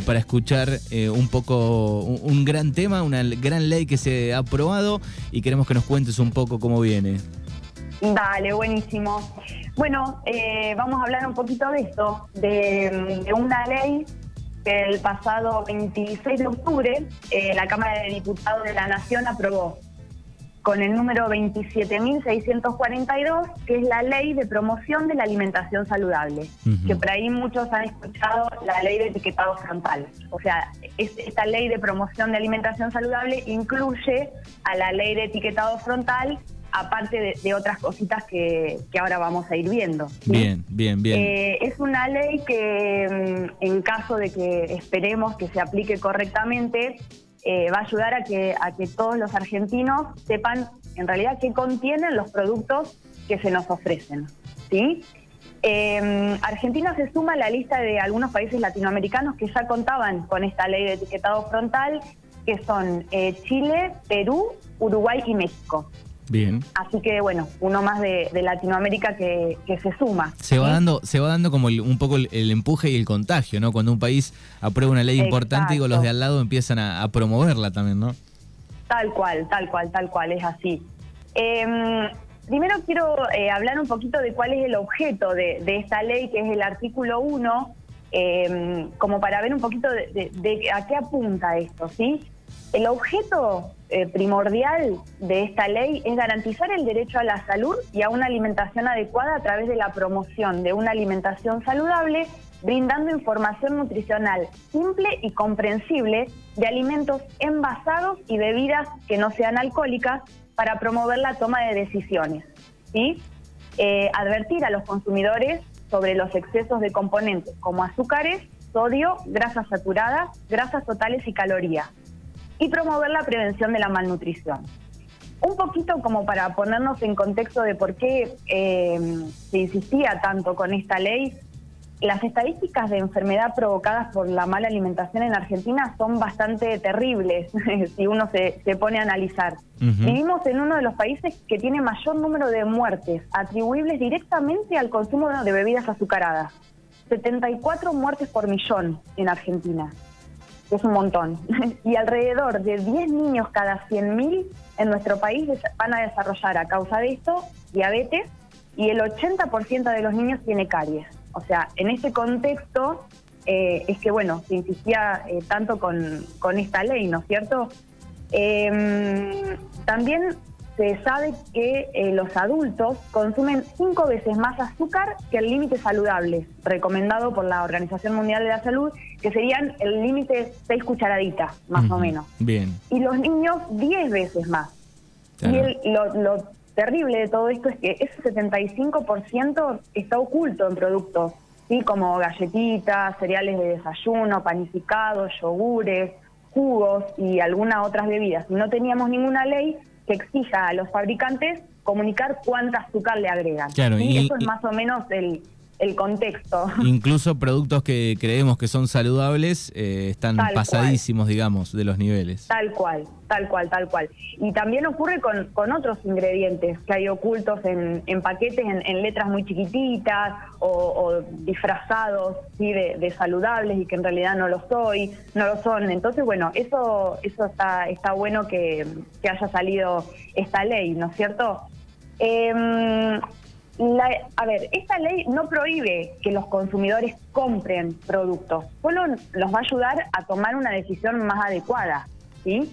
eh, para escuchar eh, un poco un, gran tema, una gran ley que se ha aprobado y queremos que nos cuentes un poco cómo viene. Dale, buenísimo. Bueno, eh, vamos a hablar un poquito de esto, de, de una ley que el pasado 26 de octubre eh, la Cámara de Diputados de la Nación aprobó con el número 27.642, que es la ley de promoción de la alimentación saludable, que por ahí muchos han escuchado la ley de etiquetado frontal. O sea, es- esta ley de promoción de alimentación saludable incluye a la ley de etiquetado frontal, aparte de, de otras cositas que, que ahora vamos a ir viendo. ¿sí? Bien, bien, bien. Eh, es una ley que, mm, en caso de que esperemos que se aplique correctamente, eh, va a ayudar a que, a que todos los argentinos sepan en realidad qué contienen los productos que se nos ofrecen. ¿sí? Eh, Argentina se suma a la lista de algunos países latinoamericanos que ya contaban con esta ley de etiquetado frontal, que son eh, Chile, Perú, Uruguay y México. Bien. Así que, bueno, uno más de, de Latinoamérica que, que se suma. Se va ¿sí? dando, se va dando como el- un poco el, el empuje y el contagio, ¿no? Cuando un país aprueba una ley importante, digo, los de al lado empiezan a, a promoverla también, ¿no? Tal cual, tal cual, tal cual, es así. Eh, primero quiero eh, hablar un poquito de cuál es el objeto de, de esta ley, que es el artículo 1, eh, como para ver un poquito de, de- de a qué apunta esto, ¿sí? El objeto eh, primordial de esta ley es garantizar el derecho a la salud y a una alimentación adecuada a través de la promoción de una alimentación saludable, brindando información nutricional simple y comprensible de alimentos envasados y bebidas que no sean alcohólicas para promover la toma de decisiones. Eh, advertir a los consumidores sobre los excesos de componentes como azúcares, sodio, grasas saturadas, grasas totales y calorías y promover la prevención de la malnutrición. Un poquito como para ponernos en contexto de por qué eh, se insistía tanto con esta ley, las estadísticas de enfermedad provocadas por la mala alimentación en Argentina son bastante terribles si uno se, se pone a analizar. Vivimos en uno de los países que tiene mayor número de muertes atribuibles directamente al consumo de bebidas azucaradas. 74 muertes por millón en Argentina es un montón. y alrededor de 10 niños cada 100.000 en nuestro país van a desarrollar a causa de esto diabetes y el 80% de los niños tiene caries. O sea, en este contexto eh, es que, bueno, se insistía eh, tanto con, con esta ley, ¿no es cierto? Eh, también se sabe que eh, los adultos consumen cinco veces más azúcar que el límite saludable recomendado por la Organización Mundial de la Salud, que serían el límite seis cucharaditas, más o menos. Bien. Y los niños 10 veces más. Claro. Y el- lo, lo terrible de todo esto es que ese 75% está oculto en productos, ¿sí? como galletitas, cereales de desayuno, panificados, yogures, jugos y algunas otras bebidas. Y no teníamos ninguna ley que exija a los fabricantes comunicar cuánta azúcar le agregan. Claro, ¿sí? y- Eso es más o menos el, el contexto. Incluso productos que creemos que son saludables eh, están Tal cual. pasadísimos, digamos, de los niveles. Tal cual, tal cual, tal cual. Y también ocurre con, con otros ingredientes que hay ocultos en, en paquetes, en, en letras muy chiquititas o, o disfrazados ¿sí? de, de saludables y que en realidad no lo soy, no lo son. Entonces, bueno, eso, eso está, está bueno que, que haya salido esta ley, ¿no es cierto? Em, la- a ver, esta ley no prohíbe que los consumidores compren productos, solo los va a ayudar a tomar una decisión más adecuada, ¿sí?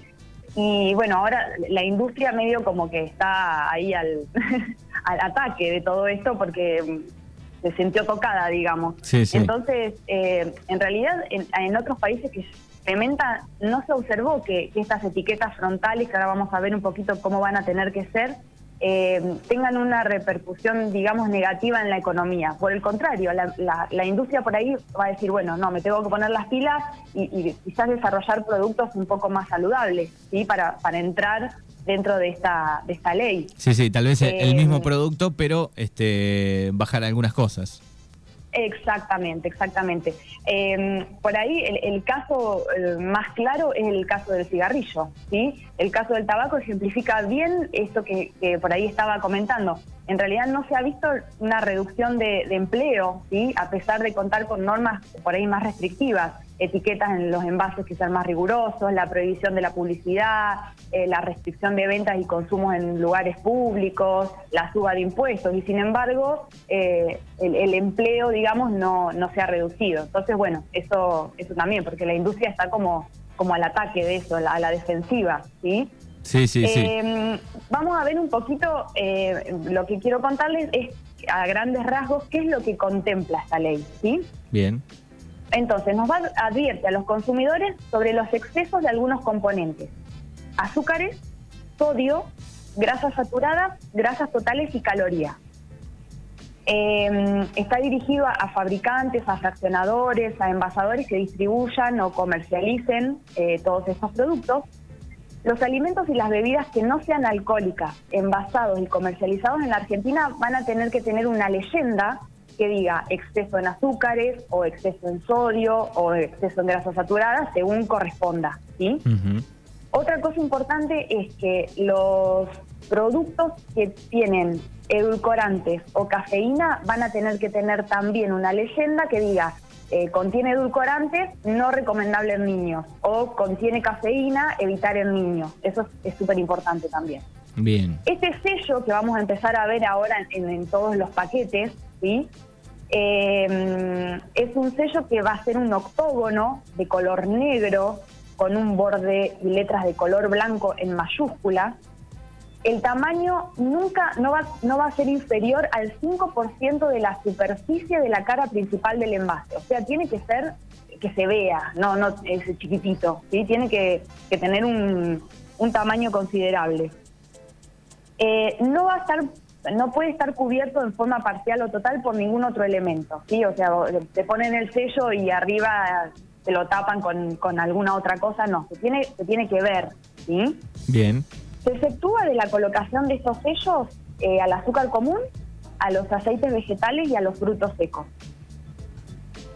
Y bueno, ahora la industria medio como que está ahí al, al ataque de todo esto porque mm, se sintió tocada, digamos. Sí, sí. Entonces, eh, en realidad, en, en otros países que se implementa, no se observó que, que estas etiquetas frontales, que ahora vamos a ver un poquito cómo van a tener que ser, eh, tengan una repercusión, digamos, negativa en la economía. Por el contrario, la, la- la industria por ahí va a decir, bueno, no, me tengo que poner las pilas y, y quizás desarrollar productos un poco más saludables, ¿sí? Para, para entrar dentro de esta, de esta ley. Sí, sí, tal vez el- el Eh, mismo producto, pero este bajar algunas cosas. Exactamente, exactamente. Eh, por ahí el, el caso eh, más claro es el caso del cigarrillo, ¿sí? El caso del tabaco ejemplifica bien esto que, que por ahí estaba comentando. En realidad no se ha visto una reducción de, empleo, ¿sí? a pesar de contar con normas por ahí más restrictivas, etiquetas en los envases que sean más rigurosos, la prohibición de la publicidad, eh, la restricción de ventas y consumos en lugares públicos, la suba de impuestos, y sin embargo eh, el, empleo, digamos, no, no se ha reducido. Entonces, bueno, eso, eso también, porque la industria está como, como al ataque de eso, a la defensiva, ¿sí? Sí, sí, sí. Em, vamos a ver un poquito, eh, lo que quiero contarles es a grandes rasgos qué es lo que contempla esta ley, ¿sí? Bien. Entonces, nos va a advierte a los consumidores sobre los excesos de algunos componentes. Azúcares, sodio, grasas saturadas, grasas totales y calorías. Em, está dirigido a, fabricantes, a fraccionadores, a envasadores que distribuyan o comercialicen eh, todos estos productos los alimentos y las bebidas que no sean alcohólicas, envasados y comercializados en la Argentina van a tener que tener una leyenda que diga exceso en azúcares o exceso en sodio o exceso en grasas saturadas según corresponda. ¿sí? Otra cosa importante es que los productos que tienen edulcorantes o cafeína van a tener que tener también una leyenda que diga eh, contiene edulcorantes, no recomendable en niños, o contiene cafeína, evitar en niños. Eso es súper importante también. Bien. Este sello que vamos a empezar a ver ahora en, todos los paquetes, ¿sí? Eh, es un sello que va a ser un octógono de color negro con un borde y letras de color blanco en mayúsculas el tamaño nunca no va, no va a ser inferior al 5% de la superficie de la cara principal del envase. O sea, tiene que ser que se vea, no, no es chiquitito, ¿sí? tiene que, tener un, tamaño considerable. Eh, no va a estar, no puede estar cubierto en forma parcial o total por ningún otro elemento, ¿sí? O sea, te ponen el sello y arriba te lo tapan con, con alguna otra cosa, no, se tiene, se tiene que ver, ¿sí? Bien. Se efectúa de la colocación de estos sellos eh, al azúcar común, a los aceites vegetales y a los frutos secos.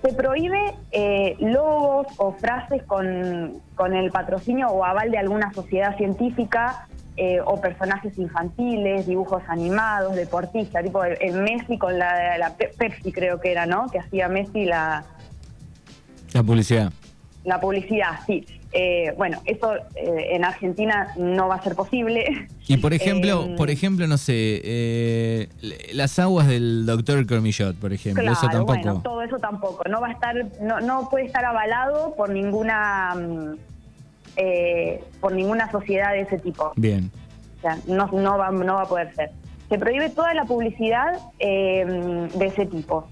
Se prohíbe eh, logos o frases con, el patrocinio o aval de alguna sociedad científica eh, o personajes infantiles, dibujos animados, deportistas, tipo el, Messi con la, la, Pepsi creo que era, ¿no? Que hacía Messi la... La publicidad. La publicidad, sí. Eh, bueno, eso eh, en Argentina no va a ser posible. Y por ejemplo, eh, por ejemplo, no sé, las aguas del doctor Cormillot, por ejemplo, eso tampoco. Bueno, todo eso tampoco. No va a estar, no, no puede estar avalado por ninguna, mm, por ninguna sociedad de ese tipo. Bien. O sea, no, no va, no va a poder ser. Se prohíbe toda la publicidad de ese tipo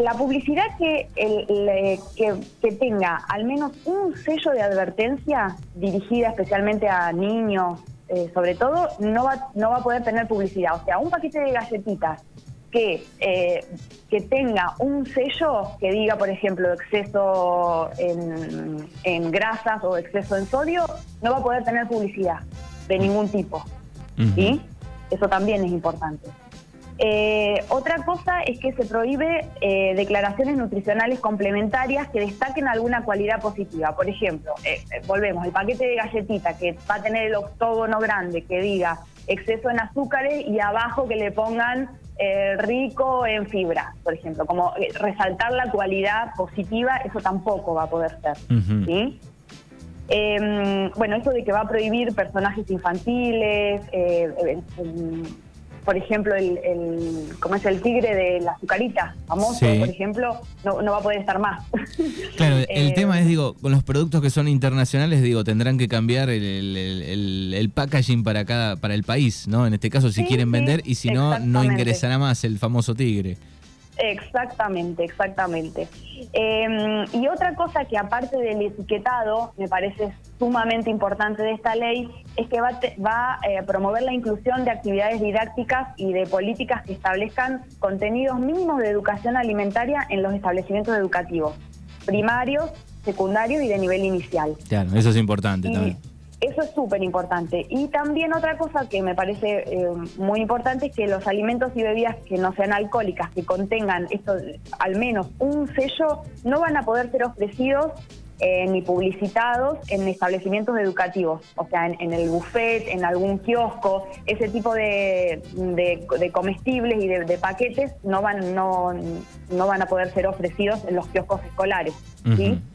la publicidad que, el, que, tenga al menos un sello de advertencia dirigida especialmente a niños, eh, sobre todo, no va, no va a poder tener publicidad. O sea, un paquete de galletitas que, eh, que tenga un sello que diga, por ejemplo, exceso en, grasas o exceso en sodio, no va a poder tener publicidad de ningún tipo. ¿sí? Eso también es importante. Eh, otra cosa es que se prohíbe eh, declaraciones nutricionales complementarias que destaquen alguna cualidad positiva. Por ejemplo, eh, volvemos, el paquete de galletita que va a tener el octógono grande que diga exceso en azúcares y abajo que le pongan rico en fibra, por ejemplo, como resaltar la cualidad positiva, eso tampoco va a poder ser. Em, bueno, eso de que va a prohibir personajes infantiles, por ejemplo, el, el, como es el tigre de la azucarita, famoso, por ejemplo, no, no, va a poder estar más. Claro, el eh, tema es, digo, con los productos que son internacionales, digo, tendrán que cambiar el, el, packaging para cada, para el país, ¿no? En este caso, si quieren vender, y si no, no ingresará más el famoso tigre. Exactamente, exactamente. Em, y otra cosa que aparte del etiquetado me parece sumamente importante de esta ley es que va, va eh, a promover la inclusión de actividades didácticas y de políticas que establezcan contenidos mínimos de educación alimentaria en los establecimientos educativos, primarios, secundarios y de nivel inicial. Claro, eso es importante también. Eso es súper importante. Y también otra cosa que me parece eh, muy importante es que los alimentos y bebidas que no sean alcohólicas, que contengan esto, al menos un sello, no van a poder ser ofrecidos eh, ni publicitados en establecimientos educativos, o sea, en, el buffet, en algún kiosco, ese tipo de, comestibles y de, paquetes no van, no, no van a poder ser ofrecidos en los kioscos escolares.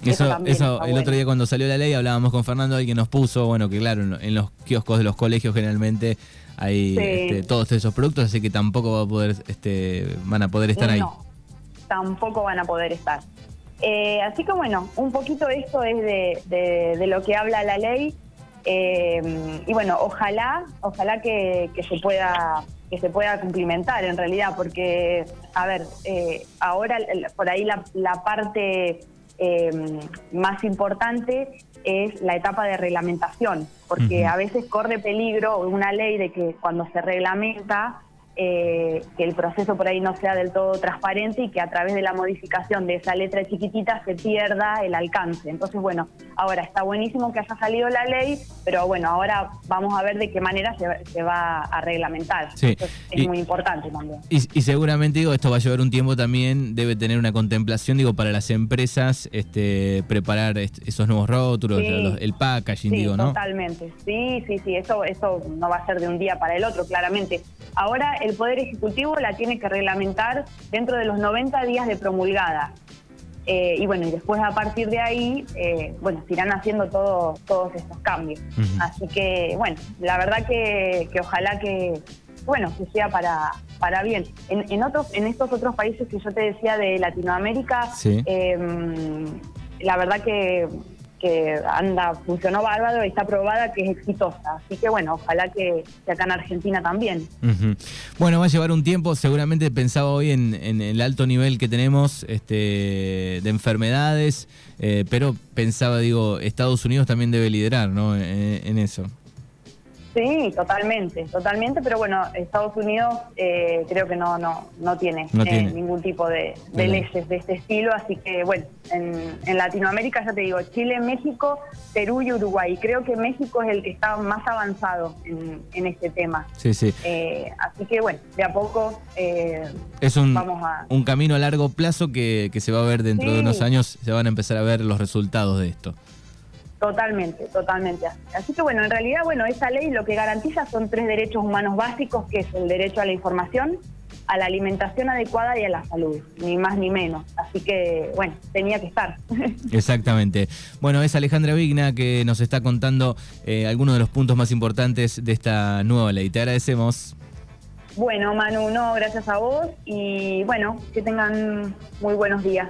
Eso, eso, el otro día cuando salió la ley hablábamos con Fernando que nos puso, bueno, que claro, en los kioscos de los colegios generalmente hay este, todos esos productos, así que tampoco va a poder, este, van a poder estar ahí. No, tampoco van a poder estar. Eh, así que bueno, un poquito esto es de, lo que habla la ley. Eh, y bueno, ojalá, ojalá que, se pueda que se pueda cumplimentar en realidad, porque, a ver, eh, ahora por ahí la, la parte más importante es la etapa de reglamentación, porque a veces corre peligro una ley de que cuando se reglamenta eh, que el proceso por ahí no sea del todo transparente y que a través de la modificación de esa letra chiquitita se pierda el alcance. Entonces, bueno, ahora está buenísimo que haya salido la ley, pero bueno, ahora vamos a ver de qué manera se, va a reglamentar. Sí. es muy importante también. Y, seguramente, digo, esto va a llevar un tiempo también, debe tener una contemplación, digo, para las empresas este, preparar esos nuevos rótulos, el packaging, digo, ¿no? Totalmente, sí, sí, sí, eso, eso no va a ser de un día para el otro, claramente. Ahora el Poder Ejecutivo la tiene que reglamentar dentro de los 90 días de promulgada. Eh, y bueno, y después a partir de ahí, eh, bueno, se irán haciendo todo, todos estos cambios. Así que, bueno, la verdad que, ojalá que, bueno, que sea para, para bien. En, otros, en estos otros países que yo te decía de Latinoamérica, em, la verdad que que anda, funcionó bárbaro y está probada que es exitosa. Así que bueno, ojalá que, acá en Argentina también. Bueno, va a llevar un tiempo, seguramente pensaba hoy en, el alto nivel que tenemos este, de enfermedades, eh, pero pensaba, digo, Estados Unidos también debe liderar ¿no? en eso. Sí, totalmente, totalmente, pero bueno, Estados Unidos eh, creo que no no no eh, tiene, ningún tipo de, leyes de este estilo, así que bueno, en, Latinoamérica ya te digo, Chile, México, Perú y Uruguay. Creo que México es el que está más avanzado en, este tema. Sí, sí. Eh, así que bueno, de a poco es un, un camino a largo plazo que, se va a ver dentro de unos años, se van a empezar a ver los resultados de esto. Totalmente, totalmente. Así que bueno, en realidad, bueno, esa ley lo que garantiza son tres derechos humanos básicos, que es el derecho a la información, a la alimentación adecuada y a la salud, ni más ni menos. Así que, bueno, tenía que estar. Exactamente. Bueno, es Alejandra Vigna que nos está contando eh, algunos de los puntos más importantes de esta nueva ley. Te agradecemos. Bueno, Manu, no, gracias a vos y bueno, que tengan muy buenos días.